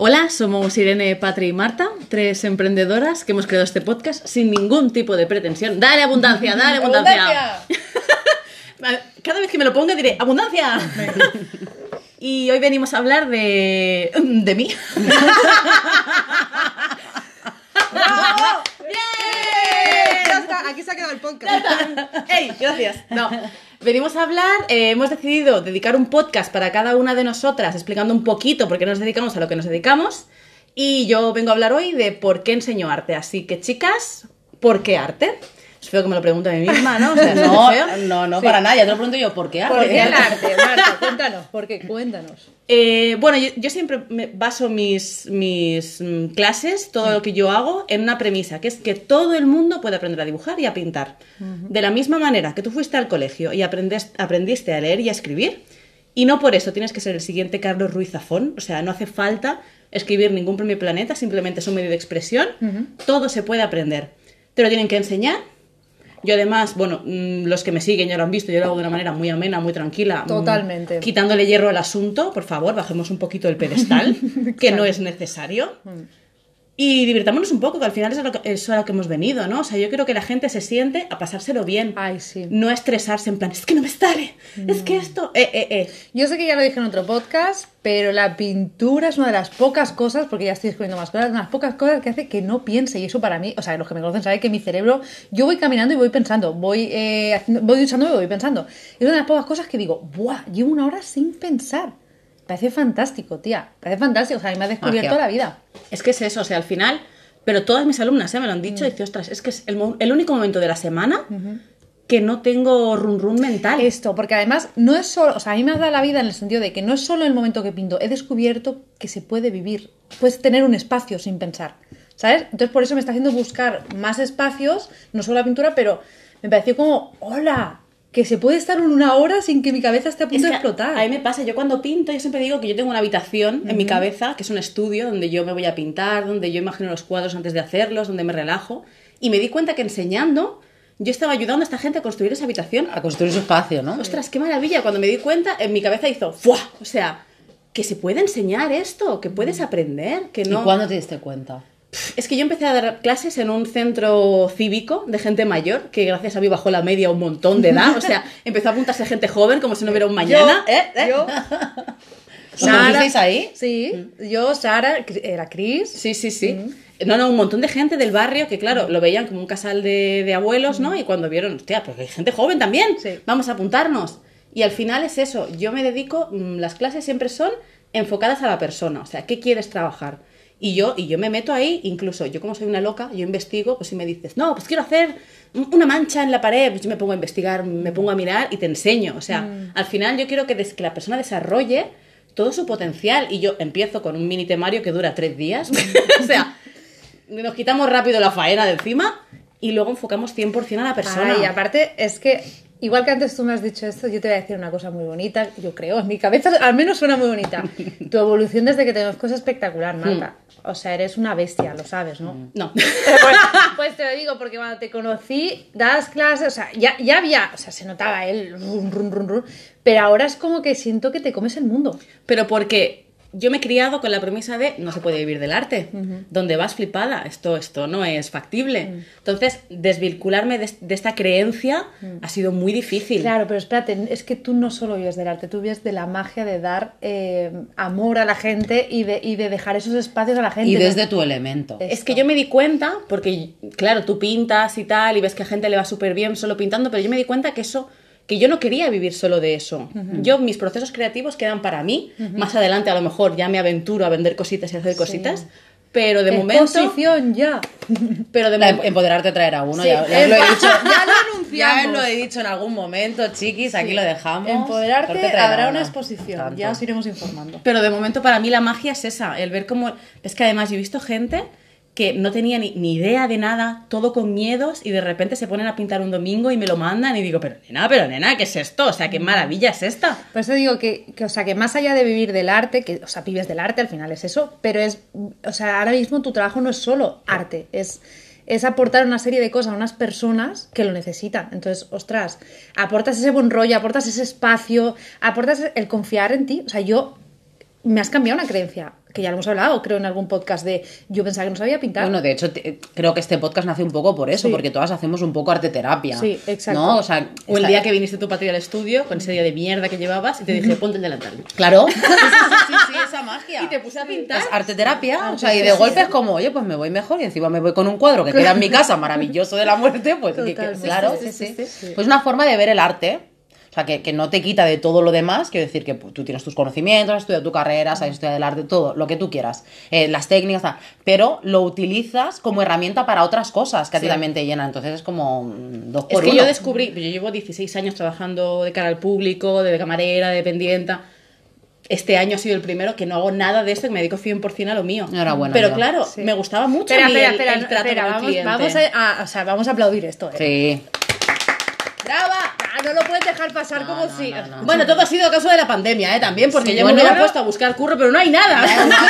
Hola, somos Irene, Patri y Marta, tres emprendedoras que hemos creado este podcast sin ningún tipo de pretensión. ¡Dale abundancia, dale abundancia! Cada vez que me lo ponga diré ¡abundancia! Y hoy venimos a hablar de... de mí. ¡Bravo! Ya aquí se ha quedado el podcast. ¡Ey! Gracias. No. Venimos a hablar, eh, hemos decidido dedicar un podcast para cada una de nosotras, explicando un poquito por qué nos dedicamos a lo que nos dedicamos. Y yo vengo a hablar hoy de por qué enseño arte. Así que, chicas, ¿por qué arte? Es feo que me lo pregunte a mí misma, ¿no? O sea, No, no, no, para nada. Ya te lo pregunto yo, ¿por qué arte? ¿Por qué el arte, Marta? Cuéntanos, ¿por qué? Cuéntanos. Eh, bueno, yo, yo siempre me baso mis, mis mm, clases, todo lo que yo hago, en una premisa, que es que todo el mundo puede aprender a dibujar y a pintar. De la misma manera que tú fuiste al colegio y aprendes- aprendiste a leer y a escribir, y no por eso tienes que ser el siguiente Carlos Ruiz Zafón, o sea, no hace falta escribir ningún premio planeta, simplemente es un medio de expresión, todo se puede aprender. Te lo tienen que enseñar. Yo además, bueno, mm, los que me siguen ya lo han visto, yo lo hago de una manera muy amena, muy tranquila. mm, Totalmente. quitándole hierro al asunto, por favor, bajemos un poquito el pedestal, que no es necesario. Y divirtámonos un poco, que al final es a, lo que, es a lo que hemos venido, ¿no? O sea, yo creo que la gente se siente a pasárselo bien. Ay, sí. No estresarse en plan, es que no me sale, es que esto, eh, eh, eh. Yo sé que ya lo dije en otro podcast, pero la pintura es una de las pocas cosas, porque ya estoy descubriendo más cosas, una de las pocas cosas que hace que no piense. Y eso para mí, o sea, los que me conocen saben que mi cerebro, yo voy caminando y voy pensando, voy, eh, voy duchando y voy pensando. Es una de las pocas cosas que digo, ¡buah! Llevo una hora sin pensar. Parece fantástico, tía. Parece fantástico. O sea, a mí me ha descubierto Magia. la vida. Es que es eso, o sea, al final, pero todas mis alumnas ¿eh? me lo han dicho, y dice, ostras, es que es el único momento de la semana que no tengo run run mental. Esto, porque además no es solo, o sea, a mí me ha dado la vida en el sentido de que no es solo el momento que pinto, he descubierto que se puede vivir, puedes tener un espacio sin pensar, ¿sabes? Entonces por eso me está haciendo buscar más espacios, no solo la pintura, pero me pareció como, hola, que se puede estar una hora sin que mi cabeza esté a Es punto de explotar. A mí me pasa, yo cuando pinto, yo siempre digo que yo tengo una habitación en mi cabeza, que es un estudio donde yo me voy a pintar, donde yo imagino los cuadros antes de hacerlos, donde me relajo. Y me di cuenta que enseñando, yo estaba ayudando a esta gente a construir esa habitación. A construir su espacio, ¿no? Ostras, qué maravilla. Cuando me di cuenta, en mi cabeza hizo ¡fua! O sea, que se puede enseñar esto, que puedes aprender, que no. ¿Y cuándo te diste cuenta? Es que yo empecé a dar clases en un centro cívico de gente mayor, que gracias a mí bajó la media un montón de edad. O sea, empezó a apuntarse gente joven como si no hubiera un mañana. Yo, ¿eh? ¿eh? yo, ¿Os conocisteis ahí? Sí, yo, Sara, era Chris. Sí, sí, sí. No, no, un montón de gente del barrio que, claro, lo veían como un casal de, de abuelos, ¿no? Y cuando vieron, hostia, pues hay gente joven también, Sí. vamos a apuntarnos. Y al final es eso, yo me dedico, mm, las clases siempre son enfocadas a la persona, o sea, ¿qué quieres trabajar? Y yo, y yo me meto ahí, incluso yo como soy una loca, yo investigo, pues si me dices, no, pues quiero hacer un- una mancha en la pared, pues yo me pongo a investigar, me pongo a mirar y te enseño. O sea, al final yo quiero que, que la persona desarrolle todo su potencial. Y yo empiezo con un mini temario que dura tres días. o sea, nos quitamos rápido la faena de encima y luego enfocamos 100% a la persona. y aparte es que, igual que antes tú me has dicho esto, yo te voy a decir una cosa muy bonita, yo creo, en mi cabeza al menos suena muy bonita. Tu evolución desde que te conozco es espectacular, Marta. O sea, eres una bestia, lo sabes, ¿no? No. pues, pues te lo digo, porque cuando te conocí, das clases, o sea, ya, ya había, o sea, se notaba el run, run, run, run, pero ahora es como que siento que te comes el mundo. Pero porque yo me he criado con la premisa de no se puede vivir del arte. Donde vas flipada, esto, esto no es factible. Entonces, desvincularme de, de esta creencia ha sido muy difícil. Claro, pero espérate, es que tú no solo vives del arte, tú vives de la magia de dar eh, amor a la gente y de, y de dejar esos espacios a la gente. Y ¿no? desde tu elemento. Es que yo me di cuenta, porque claro, tú pintas y tal, y ves que a gente le va súper bien solo pintando, pero yo me di cuenta que eso, que yo no quería vivir solo de eso. Yo, mis procesos creativos quedan para mí. Más adelante, a lo mejor, ya me aventuro a vender cositas y hacer cositas. Pero de momento. Exposición, ya. Pero de La- momento. empoderarte traer a uno, Sí, ya, ya lo he dicho. ya lo Ya anunciamos. os lo he dicho en algún momento, chiquis, aquí lo dejamos. Empoderarte habrá una exposición, Tanto. ya os iremos informando. Pero de momento para mí la magia es esa, el ver cómo... Es que además yo he visto gente que no tenía ni, ni idea de nada, todo con miedos, y de repente se ponen a pintar un domingo y me lo mandan y digo, pero nena, pero nena, ¿qué es esto? O sea, qué maravilla es esta. Por eso digo que, que, o sea, que más allá de vivir del arte, que, o sea, vives del arte, al final es eso, pero es, o sea, ahora mismo tu trabajo no es solo arte, es, es aportar una serie de cosas a unas personas que lo necesitan. Entonces, ostras, aportas ese buen rollo, aportas ese espacio, aportas el confiar en ti. O sea, yo me has cambiado una creencia, que ya lo hemos hablado, creo, en algún podcast de yo pensaba que no sabía pintar. Bueno, de hecho, te- creo que este podcast nace un poco por eso, Sí. porque todas hacemos un poco arte terapia. Sí, exacto. ¿no? O sea, O el día que viniste tú para ti al estudio, con ese día de mierda que llevabas, y te dije, ponte el delantal. Claro. Sí, sí, sí, esa magia. Y te puse a pintar. Es arte terapia, o Arte sea, y de golpe es como, oye, pues me voy mejor y encima me voy con un cuadro que queda en mi casa maravilloso de la muerte, pues que- que- claro, Sí, sí, sí, sí, sí, sí. Pues una forma de ver el arte, o sea, que, que no te quita de todo lo demás, quiero decir que pues, tú tienes tus conocimientos, has estudiado tu carrera, sabes estudiar el arte, todo, lo que tú quieras, eh, las técnicas, tal, pero lo utilizas como herramienta para otras cosas que a ti Sí. también te llenan, entonces es como mm, dos Es por que uno. yo descubrí, yo llevo 16 años trabajando de cara al público, de camarera, de dependienta. Este año ha sido el primero que no hago nada de esto, que me dedico 100% a lo mío. Enhorabuena, Pero amiga. claro, Sí. me gustaba mucho espera, a mí espera, el- espera, el, trato espera, con el vamos, cliente. vamos a, a- o sea, vamos a aplaudir esto. ¿eh? Sí. ¡Brava! Ah, no lo puedes dejar pasar como no, si. no, no. Bueno, todo ha sido a causa de la pandemia, ¿eh? También, porque Sí, yo bueno, me hubiera puesto a buscar curro, pero no hay nada.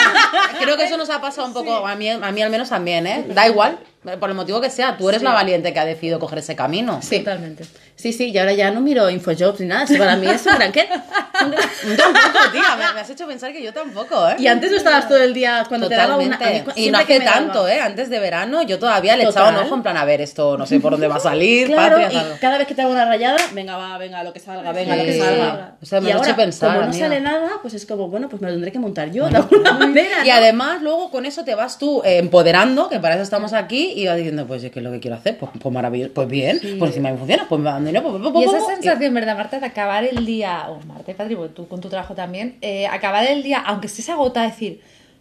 Creo que eso nos ha pasado un poco, a, mí, a mí al menos también, ¿eh? Da igual, por el motivo que sea, tú eres la valiente que ha decidido coger ese camino. Sí. Totalmente. Sí, sí, y ahora ya no miro Infojobs ni nada, eso para mí es un gran qué. Tampoco, tía, me, me has hecho pensar que yo tampoco, ¿eh? Y antes no estabas todo el día cuando Totalmente. te daba una... mí y no hace daba- tanto, ¿eh? Antes de verano yo todavía le Total. echaba un ojo en plan a ver esto, no sé por dónde va a salir, Claro, patria, y cada vez que te hago una rayada, venga, va, venga, lo que salga, venga, lo que Sí. salga. O sea, me y lo ahora, hecho pensar, como no amiga. sale nada, pues es como, bueno, pues me lo tendré que montar yo de alguna manera, Y ¿no? además luego con eso te vas tú eh, empoderando, que para eso estamos aquí, y vas diciendo, pues es que es lo que quiero hacer, pues, pues maravilloso, pues bien, pues encima me funciona, pues me dinero, pues, pues, Y pues, esa pues, sensación, ¿verdad, Marta? De acabar el día, o Marta y Patri, porque tú con tu trabajo también, eh, acabar el día, aunque estés agotada, decir,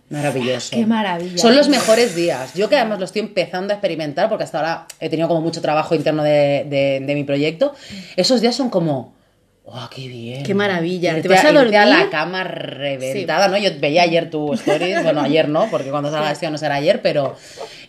Maravilloso. Qué maravilla. Son los mejores días. Yo que además lo estoy empezando a experimentar porque hasta ahora he tenido como mucho trabajo interno de, de- de mi proyecto. Esos días son como... ¡Oh, qué bien! Qué maravilla. Irte Te vas a irte a dormir. la cama reventada, ¿no? Yo veía ayer tu stories, bueno, ayer no, porque cuando salga esto no será ayer, pero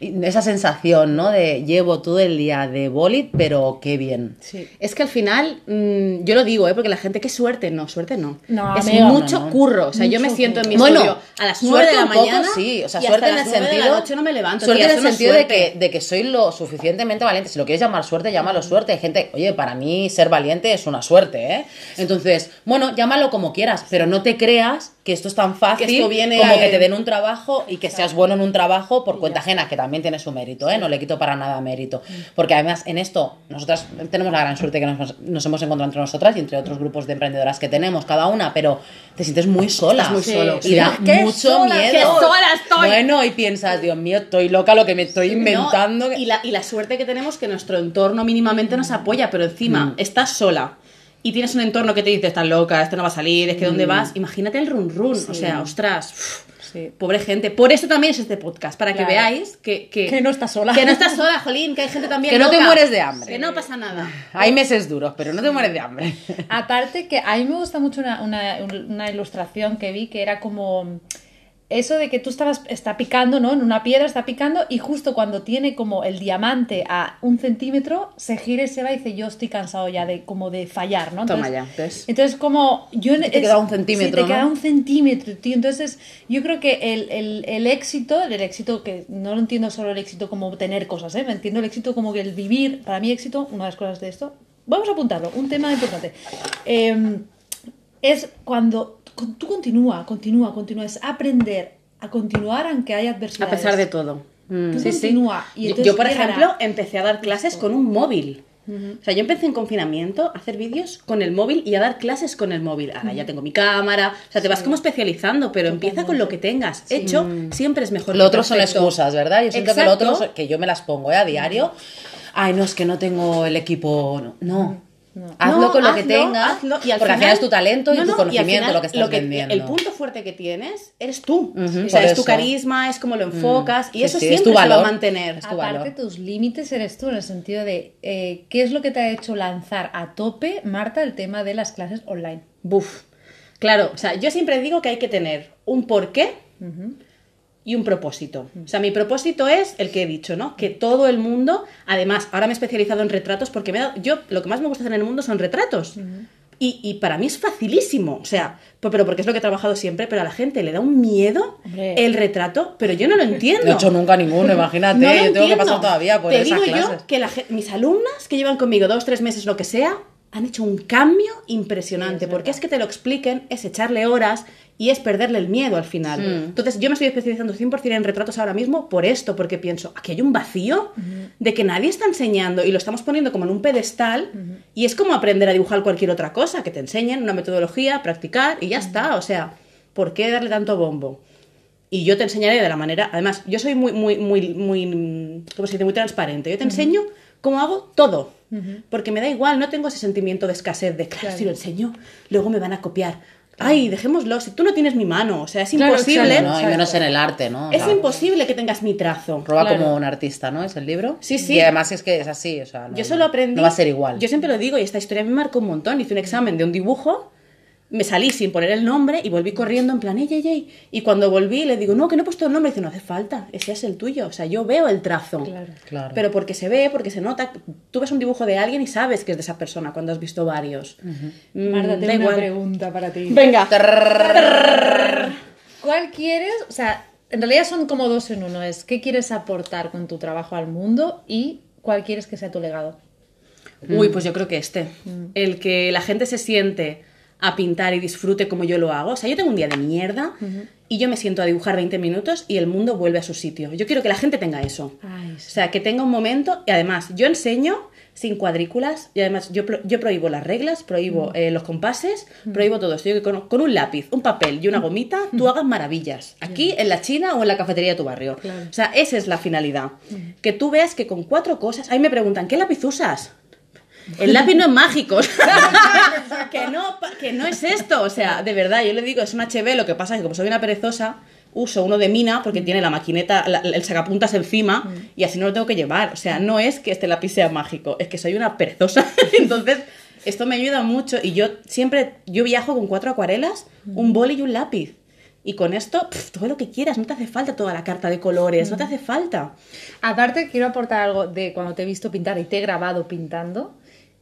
esa sensación, ¿no? De llevo todo el día de bolit, pero qué bien. sí. Es que al final, mm, yo lo digo, ¿eh? porque la gente, qué suerte, no, suerte no. No, es amiga, mucho no, no. curro. O sea, yo me siento en mi Bueno, estudio a las 9 de la un poco, mañana. sí, o sea, y suerte hasta en el las 9 sentido. de la noche no me levanto. Suerte tía, en el sentido de que, de que soy lo suficientemente valiente. Si lo quieres llamar suerte, llámalo suerte. Hay gente, oye, para mí ser valiente es una suerte, ¿eh? Entonces, bueno, llámalo como quieras, pero no te creas que esto es tan fácil Que esto viene como a- que te den un trabajo y que seas bueno en un trabajo por cuenta ajena, que también tiene su mérito, ¿eh? No le quito para nada mérito. Porque además, en esto, nosotras tenemos la gran suerte que nos, nos hemos encontrado entre nosotras y entre otros grupos de emprendedoras que tenemos, cada una, pero te sientes muy sola. Estás muy solo, Y sí. da ¡Qué mucho sola, miedo. qué sola estoy! Bueno, y piensas, Dios mío, estoy loca lo que me estoy inventando. No, y, la, y la suerte que tenemos que nuestro entorno mínimamente nos apoya, pero encima Mm. estás sola y tienes un entorno que te dice, estás loca, esto no va a salir, es que Mm. dónde vas. Imagínate el run run, o sea, ostras. uf, Sí. Pobre gente. Por eso también es este podcast, para que veáis que, que, Que no estás sola. Que no estás sola, Jolín, que hay gente también. Que no te mueres de hambre. Que no pasa nada. Hay meses duros, pero no te mueres de hambre. Aparte que a mí me gusta mucho una, una- una ilustración que vi que era como eso de que tú estabas, está picando, ¿no? En una piedra está picando y justo cuando tiene como el diamante a un centímetro, se gira y se va y dice, yo estoy cansado ya de como de fallar, ¿no? Toma ya, ¿ves? Entonces como yo... te queda un centímetro, Sí, te ¿no? queda un centímetro, tío. Entonces yo creo que el, el- el éxito, el éxito que no lo entiendo solo el éxito como tener cosas, ¿eh? Me entiendo el éxito como que el vivir, para mí éxito, una de las cosas de esto, vamos a apuntarlo, un tema importante. Eh, es cuando con- tú continúa, continúa, continúa, es aprender a continuar aunque haya A adversidades. pesar de todo. Tú Sí, sí. continúa, y Yo- entonces yo, por ejemplo, empecé a dar clases con un móvil. O sea, yo empecé en confinamiento a hacer vídeos con el móvil y a dar clases con el móvil. Ahora ya tengo mi cámara. O sea, te vas como especializando, pero empieza con lo que tengas. Hecho, siempre es mejor. Lo que otro son excusas, ¿verdad? Yo siento que lo otro, que yo me las pongo ¿eh? a diario. Ay, no, es que no tengo el equipo. No. no. Hazlo No, con lo que tengas. hazlo, y al porque al final es tu talento y tu conocimiento final lo que estás que- vendiendo. El punto fuerte que tienes eres tú. O sea, es tu carisma, es como lo enfocas y eso sí, es siempre tu se va a mantener. Tu Aparte, valor. tus límites eres tú, en el sentido de eh, qué es lo que te ha hecho lanzar a tope, Marta, el tema de las clases online. Buf. Claro, o sea, yo siempre digo que hay que tener un porqué y un propósito. O sea, mi propósito es el que he dicho, ¿no? Que todo el mundo, además, ahora me he especializado en retratos porque me he dado- yo lo que más me gusta hacer en el mundo son retratos. Y, y para mí es facilísimo, o sea, pero porque es lo que he trabajado siempre, pero a la gente le da un miedo Hombre. el retrato, pero yo no lo entiendo. No he hecho nunca ninguno, imagínate. No lo yo tengo que entiendo. pasar todavía por Te esas digo clases. yo que la mis alumnas que llevan conmigo dos, tres meses, lo que sea, han hecho un cambio impresionante, porque es que te lo expliquen, es echarle horas y es perderle el miedo al final. Entonces yo me estoy especializando 100% en retratos ahora mismo por esto, porque pienso, aquí hay un vacío de que nadie está enseñando y lo estamos poniendo como en un pedestal y es como aprender a dibujar cualquier otra cosa, que te enseñen una metodología, practicar y ya está. O sea, ¿por qué darle tanto bombo? Y yo te enseñaré de la manera, además, yo soy muy, muy, muy, muy, ¿cómo se dice? Muy transparente. Yo te enseño cómo hago todo. Porque me da igual, no tengo ese sentimiento de escasez de, claro, si lo enseño, luego me van a copiar. Ay, dejémoslo, si tú no tienes mi mano, o sea, es Claro, imposible. exacto, ¿no? Y menos en el arte, ¿no? O Es sea, imposible que tengas mi trazo. Roba Claro. como un artista, ¿no? Es el libro. Sí, sí. Y además es que es así, o sea, no, Yo solo aprendí. No va a ser igual. Yo siempre lo digo y esta historia me marcó un montón. Hice un examen de un dibujo, me salí sin poner el nombre y volví corriendo en plan, ey, ey, ey. Y cuando volví le digo, no, que no he puesto el nombre. Y dice, no hace falta, ese es el tuyo. O sea, yo veo el trazo. Claro. Claro. Pero porque se ve, porque se nota. Tú ves un dibujo de alguien y sabes que es de esa persona cuando has visto varios. Mm, Marta, tengo una igual. pregunta para ti. Venga. ¿Cuál quieres? O sea, en realidad son como dos en uno. Es qué quieres aportar con tu trabajo al mundo y cuál quieres que sea tu legado. Uy, pues yo creo que este. El que la gente se siente a pintar y disfrute como yo lo hago. O sea, yo tengo un día de mierda y yo me siento a dibujar 20 minutos y el mundo vuelve a su sitio. Yo quiero que la gente tenga eso. Ay, O sea, que tenga un momento y además yo enseño sin cuadrículas y además yo, pro- yo prohíbo las reglas, prohíbo eh, los compases, prohíbo todo esto. Yo que con, con un lápiz, un papel y una gomita tú hagas maravillas. Aquí, en la China o en la cafetería de tu barrio. Claro. O sea, esa es la finalidad. Que tú veas que con cuatro cosas... Ahí me preguntan, ¿qué lápiz usas? El lápiz no es mágico. que, no, pa- que no es esto. O sea, de verdad, yo le digo, es un HB. Lo que pasa es que como soy una perezosa, uso uno de mina porque tiene la maquineta, la- el sacapuntas encima y así no lo tengo que llevar. O sea, no es que este lápiz sea mágico, es que soy una perezosa. Entonces, esto me ayuda mucho. Y yo siempre, yo viajo con cuatro acuarelas, un boli y un lápiz. Y con esto, pf, todo lo que quieras, no te hace falta toda la carta de colores, no te hace falta. Aparte, quiero aportar algo de cuando te he visto pintar y te he grabado pintando.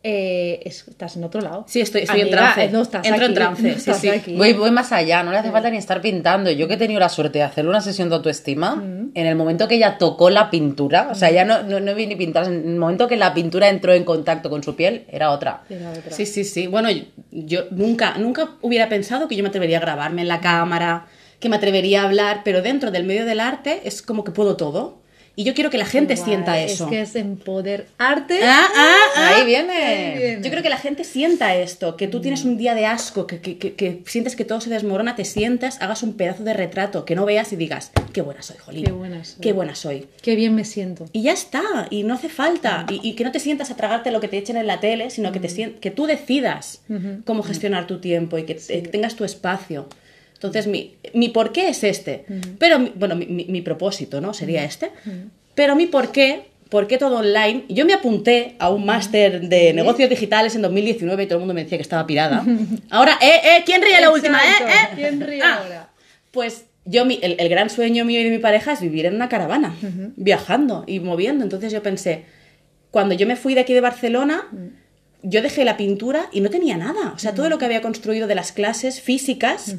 Eh, es- estás en otro lado. Sí, estoy, estoy en trance. No estás Entro en trance, no sí, estás sí. aquí. Voy, voy más allá, no le hace falta ni estar pintando. Yo que he tenido la suerte de hacerle una sesión de autoestima, en el momento que ella tocó la pintura, o sea, ya no, no, no vi ni pintar, en el momento que la pintura entró en contacto con su piel, era otra. Era otra. Sí, sí, sí. Bueno, yo, yo nunca, nunca hubiera pensado que yo me atrevería a grabarme en la cámara, que me atrevería a hablar, pero dentro del medio del arte es como que puedo todo. Y yo quiero que la gente Guay, sienta eso. Es que es empoderarte. Ah, ah, ah. Ahí viene. Ahí viene. Yo creo que la gente sienta esto, que tú tienes un día de asco, que, que- que- que sientes que todo se desmorona, te sientas, hagas un pedazo de retrato, que no veas y digas, qué buena soy, Jolín. Qué buena soy". Qué buena soy. Qué bien me siento. Y ya está, y no hace falta. Y, y que no te sientas a tragarte lo que te echen en la tele, sino que, te sien- que tú decidas cómo gestionar tu tiempo y que te- tengas tu espacio. Entonces, mi, mi por qué es este. Pero, bueno, mi, mi- mi propósito, ¿no? Sería este. Pero mi por qué, por qué todo online. Yo me apunté a un máster de negocios digitales en 2019 y todo el mundo me decía que estaba pirada. Ahora, ¿eh, eh? ¿Quién ríe la última, eh, eh? ¿Quién ríe Ah, ahora? Pues yo, mi- el, el gran sueño mío y de mi pareja es vivir en una caravana, viajando y moviendo. Entonces yo pensé, cuando yo me fui de aquí de Barcelona, yo dejé la pintura y no tenía nada. O sea, todo lo que había construido de las clases físicas,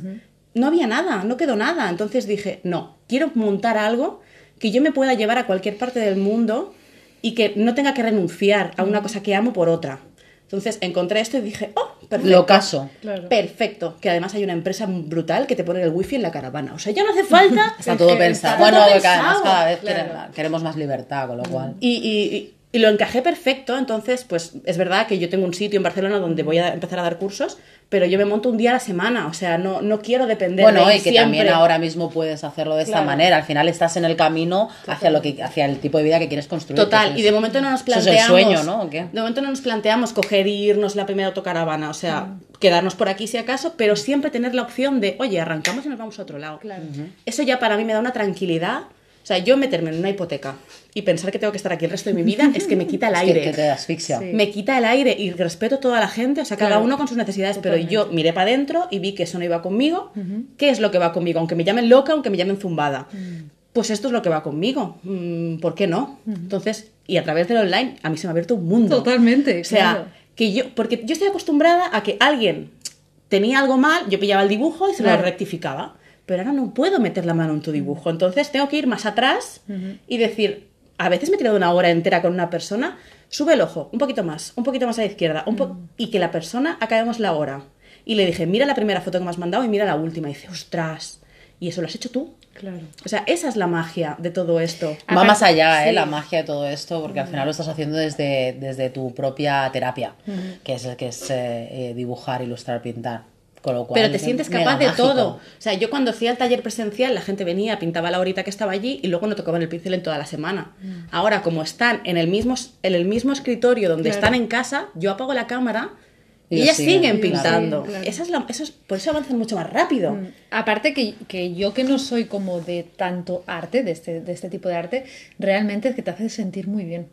no había nada, no quedó nada. Entonces dije, no, quiero montar algo que yo me pueda llevar a cualquier parte del mundo y que no tenga que renunciar a una cosa que amo por otra. Entonces encontré esto y dije, oh, perfecto. Lo caso. Claro. Perfecto, que además hay una empresa brutal que te pone el wifi en la caravana. O sea, ya no hace falta. Está todo pensado. está Bueno, todo porque además pensado, cada vez claro. queremos más libertad, con lo cual. Y, y- y- lo encajé perfecto, entonces, pues es verdad que yo tengo un sitio en Barcelona donde voy a empezar a dar cursos, pero yo me monto un día a la semana, o sea, no, no quiero depender Bueno, de y que siempre. también ahora mismo puedes hacerlo de esta manera. Al final estás en el camino hacia lo que hacia el tipo de vida que quieres construir. Total, y de momento no nos eso es el planteamos. sueño, ¿no? De momento no nos planteamos coger e irnos la primera autocaravana, o sea, Mm. quedarnos por aquí si acaso, pero siempre tener la opción de, oye, arrancamos y nos vamos a otro lado. Claro. Eso ya para mí me da una tranquilidad. O sea, yo meterme en una hipoteca y pensar que tengo que estar aquí el resto de mi vida es que me quita el Es que- aire. que te asfixia. Sí. Me quita el aire y respeto a toda la gente, o sea, cada Claro. uno con sus necesidades, Totalmente. pero yo miré para adentro y vi que eso no iba conmigo. ¿Qué es lo que va conmigo? Aunque me llamen loca, aunque me llamen zumbada. Pues esto es lo que va conmigo. Mm, ¿Por qué no? Entonces, y a través del online, a mí se me ha abierto un mundo. Totalmente. O sea, claro. que yo, porque yo estoy acostumbrada a que alguien tenía algo mal, yo pillaba el dibujo y se Claro. lo rectificaba. Pero ahora no puedo meter la mano en tu dibujo. Entonces tengo que ir más atrás y decir, a veces me he tirado una hora entera con una persona sube el ojo, un poquito más, un poquito más a la izquierda, un po- y que la persona acabemos la hora. Y le dije, mira la primera foto que me has mandado y mira la última. Y dice, ostras, ¿y eso lo has hecho tú? Claro. O sea, esa es la magia de todo esto. Va más allá, ¿eh? sí. La magia de todo esto, porque al final lo estás haciendo desde, desde tu propia terapia, que es, que es eh, eh, dibujar, ilustrar, pintar. Con lo cual, Pero te sientes capaz de mágico. todo. O sea, yo cuando hacía el taller presencial, la gente venía, pintaba la horita que estaba allí y luego no tocaban el pincel en toda la semana. Ahora, como están en el mismo, en el mismo escritorio donde Claro. están en casa, yo apago la cámara y Y ellas siguen, pintando. Sí, claro. Esa es la- eso es- por eso avanzan mucho más rápido. Mm. Aparte que, que yo que no soy como de tanto arte, de este, de este tipo de arte, realmente es que te hace sentir muy bien.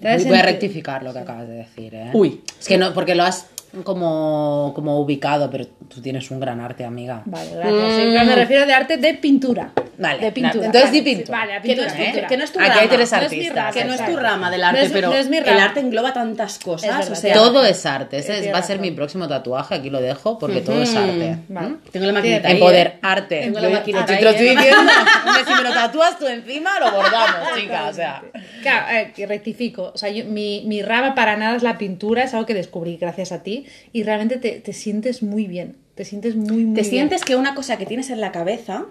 Voy a rectificar lo que acabas de decir, ¿eh? Uy. Es que no, porque lo has como, como ubicado, pero tú tienes un gran arte, amiga. Vale, gracias. Sí, pero me refiero de arte de pintura. Vale, de pintura. entonces di Vale, pintura. Vale, a Que no, pintura. es tu, ¿eh? que- que no es tu Aquí rama. hay tres No artistas. rama, que no es tu rama del No arte, es- pero no es mi el rama. arte engloba tantas cosas. verdad, o sea, todo es arte. Ese Eh, va a ser mi próximo tatuaje. Aquí lo dejo porque todo es arte. Vale. Tengo la maquinita Empoder ¿eh? arte. Tengo la maquinita te lo estoy ¿eh? diciendo, si me lo tatúas tú encima, lo bordamos, chica. O sea, Claro, eh, que rectifico. O sea, yo- mi, mi rama para nada es la pintura, es algo que descubrí gracias a ti y realmente te, te sientes muy bien. Te sientes muy, muy Te bien. sientes que una cosa que tienes en la cabeza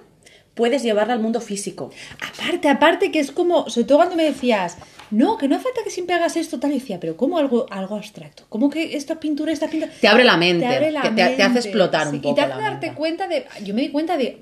puedes llevarla al mundo físico. Aparte, aparte que es como, sobre todo cuando me decías, no, que no hace falta que siempre hagas esto, tal, y decía, pero ¿cómo algo, algo abstracto? ¿Cómo que esta pintura, esta pintura? Te abre la mente, Te abre la que te- te hace explotar un poco Y te hace la darte mente. cuenta de, yo me di cuenta de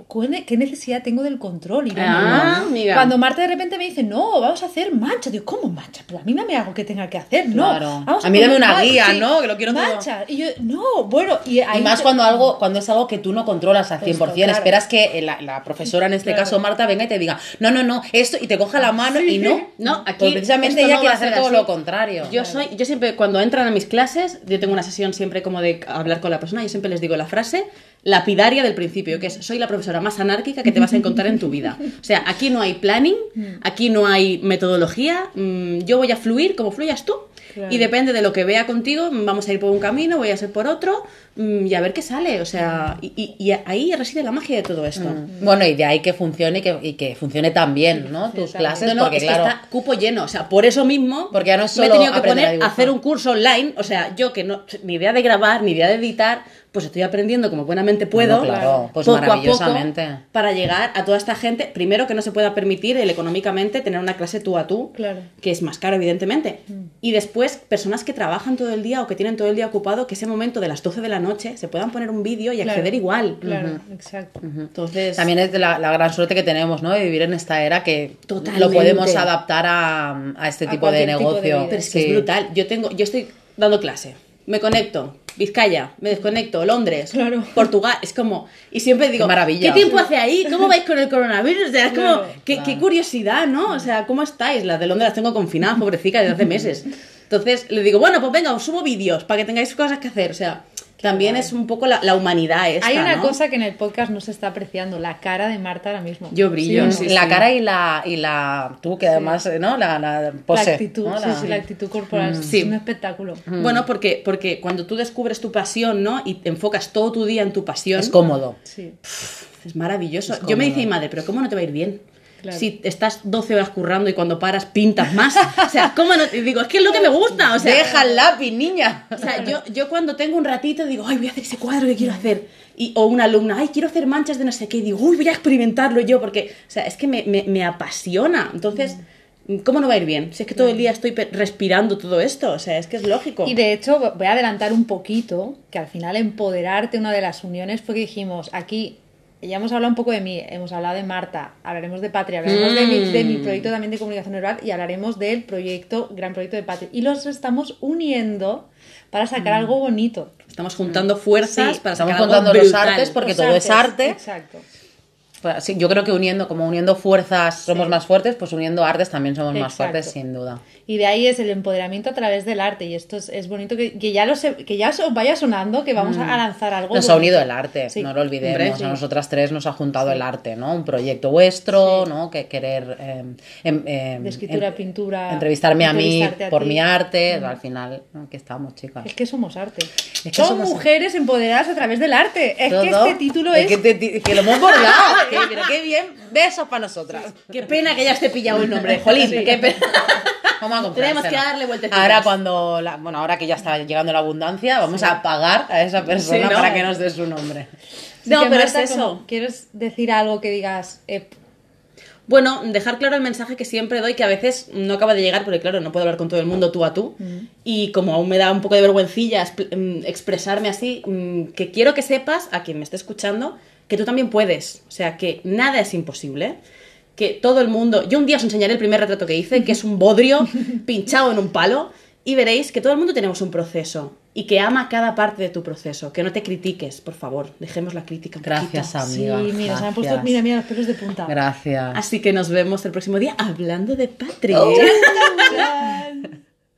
qué necesidad tengo del control. Y Ah, no. amiga. Cuando Marta de repente me dice, no, vamos a hacer mancha, digo, ¿cómo mancha? Pero a mí dame algo que tenga que hacer, no. Claro. Vamos A mí dame una guía, ¿no? Que lo quiero todo. mancha. Y yo, no, bueno, y ahí Y más te- cuando algo cuando es algo que tú no controlas al 100%. Esto, claro. Esperas que la, la profesora, en este Claro. caso Marta, venga y te diga, no, no, no, esto, y te coja la mano y no. No, aquí Pues precisamente esto ella no quiere hacer todo así. lo contrario. Yo soy, yo siempre, cuando entran a mis clases, yo tengo una sesión siempre como de hablar con la persona, yo siempre les digo la frase lapidaria del principio, que es soy la profesora más anárquica que te vas a encontrar en tu vida. O sea, aquí no hay planning, aquí no hay metodología, mm, yo voy a fluir como fluyas tú. Claro. Y depende de lo que vea contigo, mm, vamos a ir por un camino, voy a ser por otro, mm, y a ver qué sale. O sea, y, ahí reside la magia de todo esto. Bueno, y de ahí que funcione y que, y que funcione tan bien, ¿no? Tus también. clases, No, no, porque es claro. que está cupo lleno. O sea, por eso mismo Porque ya no es me he tenido que a poner a, hacer un curso online. O sea, yo que no ni idea de grabar, ni idea de editar, pues estoy aprendiendo como buenamente puedo. Bueno, claro, pues poco a poco, para llegar a toda esta gente. Primero que no se pueda permitir el económicamente tener una clase tú a tú, Claro. que es más caro, evidentemente. Y después, personas que trabajan todo el día o que tienen todo el día ocupado, que ese momento de las 12 de la noche se puedan poner un vídeo y Claro, acceder igual. Claro, exacto. Entonces, También es de la, la gran suerte que tenemos, ¿no? De vivir en esta era que Totalmente. lo podemos adaptar a, a este A tipo de cualquier tipo de negocio. Pero es que Sí. es brutal. Yo tengo, yo estoy dando clase, me conecto, Vizcaya, me desconecto, Londres, Claro. Portugal, es como, y siempre digo, Qué maravilla. ¿qué tiempo hace ahí? ¿Cómo vais con el coronavirus? O sea, es Claro, como, qué, qué curiosidad, ¿no? O sea, ¿cómo estáis? Las de Londres las tengo confinadas, pobrecicas, desde hace meses. Entonces le digo, bueno, pues venga, os subo vídeos para que tengáis cosas que hacer. O sea, también es un poco la, la humanidad esta, Hay una ¿no? cosa que en el podcast no se está apreciando, la cara de Marta ahora mismo. Yo brillo, ¿Sí sí, la cara y la, y la. Tú, que además, ¿no? La, la pose. la actitud, ¿no? sí, La- sí, la actitud corporal. Sí. Es un espectáculo. Bueno, porque, porque cuando tú descubres tu pasión, ¿no? Y te enfocas todo tu día en tu pasión. Es cómodo. Sí. Es maravilloso. Es Yo me dice mi madre, pero ¿cómo no te va a ir bien? Claro. Si estás 12 horas currando y cuando paras pintas más. O sea, ¿cómo no? Y digo, es que es lo que me gusta. O sea, Deja el lápiz, niña. o sea, yo, yo cuando tengo un ratito digo, ay, voy a hacer ese cuadro que quiero hacer. Y, o una alumna, ay, quiero hacer manchas de no sé qué. Y digo, uy, voy a experimentarlo yo porque, o sea, es que me, me, me apasiona. Entonces, ¿cómo no va a ir bien? Si es que todo el día estoy respirando todo esto. O sea, es que es lógico. Y de hecho, voy a adelantar un poquito, que al final empoderarte, una de las uniones fue que dijimos, aquí, ya hemos hablado un poco de mí, hemos hablado de Marta, hablaremos de Patria, hablaremos de, mi, de mi proyecto también de comunicación verbal y hablaremos del proyecto, gran proyecto de Patria. Y los estamos uniendo para sacar algo bonito. Estamos juntando fuerzas Sí, para estamos sacar algo juntando los artes porque Los todo es arte. Exacto. Pues sí, yo creo que uniendo, como uniendo fuerzas somos más fuertes, pues uniendo artes también somos más fuertes, sin duda. Y de ahí es el empoderamiento a través del arte. Y esto es, es bonito que, que ya lo se- que ya os vaya sonando, que vamos a lanzar algo. Mm. Nos ha unido el arte, Sí. no lo olvidemos. Hombre, A nosotras tres nos ha juntado el arte, ¿no? Un proyecto vuestro, ¿no? Que querer eh, De escritura, pintura, entrevistarme a mí a por ti. Mm. mi arte. Al final, aquí estamos, chicas. Es que somos arte. que Son somos- mujeres empoderadas a través del arte. Es que este título Es es. que, te- que lo hemos bordado, qué, pero qué bien. Besos para nosotras. Qué pena que ya esté pillado el nombre. Jolín, qué pena. Vamos a comprársela. Tenemos que darle vueltecitas. Ahora cuando, la- bueno, ahora que ya está llegando la abundancia, vamos a pagar a esa persona Sí, ¿no? para que nos dé su nombre. No, pero Marta, es eso. como, ¿Quieres decir algo que digas? eh, Bueno, dejar claro el mensaje que siempre doy, que a veces no acaba de llegar, porque claro, no puedo hablar con todo el mundo tú a tú. Y como aún me da un poco de vergüencilla mm, expresarme así, mm, que quiero que sepas, a quien me esté escuchando, que tú también puedes. O sea, que nada es imposible. Que todo el mundo. Yo un día os enseñaré el primer retrato que hice, que es un bodrio pinchado en un palo, y veréis que todo el mundo tenemos un proceso. Y que ama cada parte de tu proceso. Que no te critiques, por favor. Dejemos la crítica un Gracias, poquito. amiga. sí, mira, se han puesto, gracias. mira, mira, los pelos de punta. Gracias. Así que nos vemos el próximo día hablando de Patri. Chao.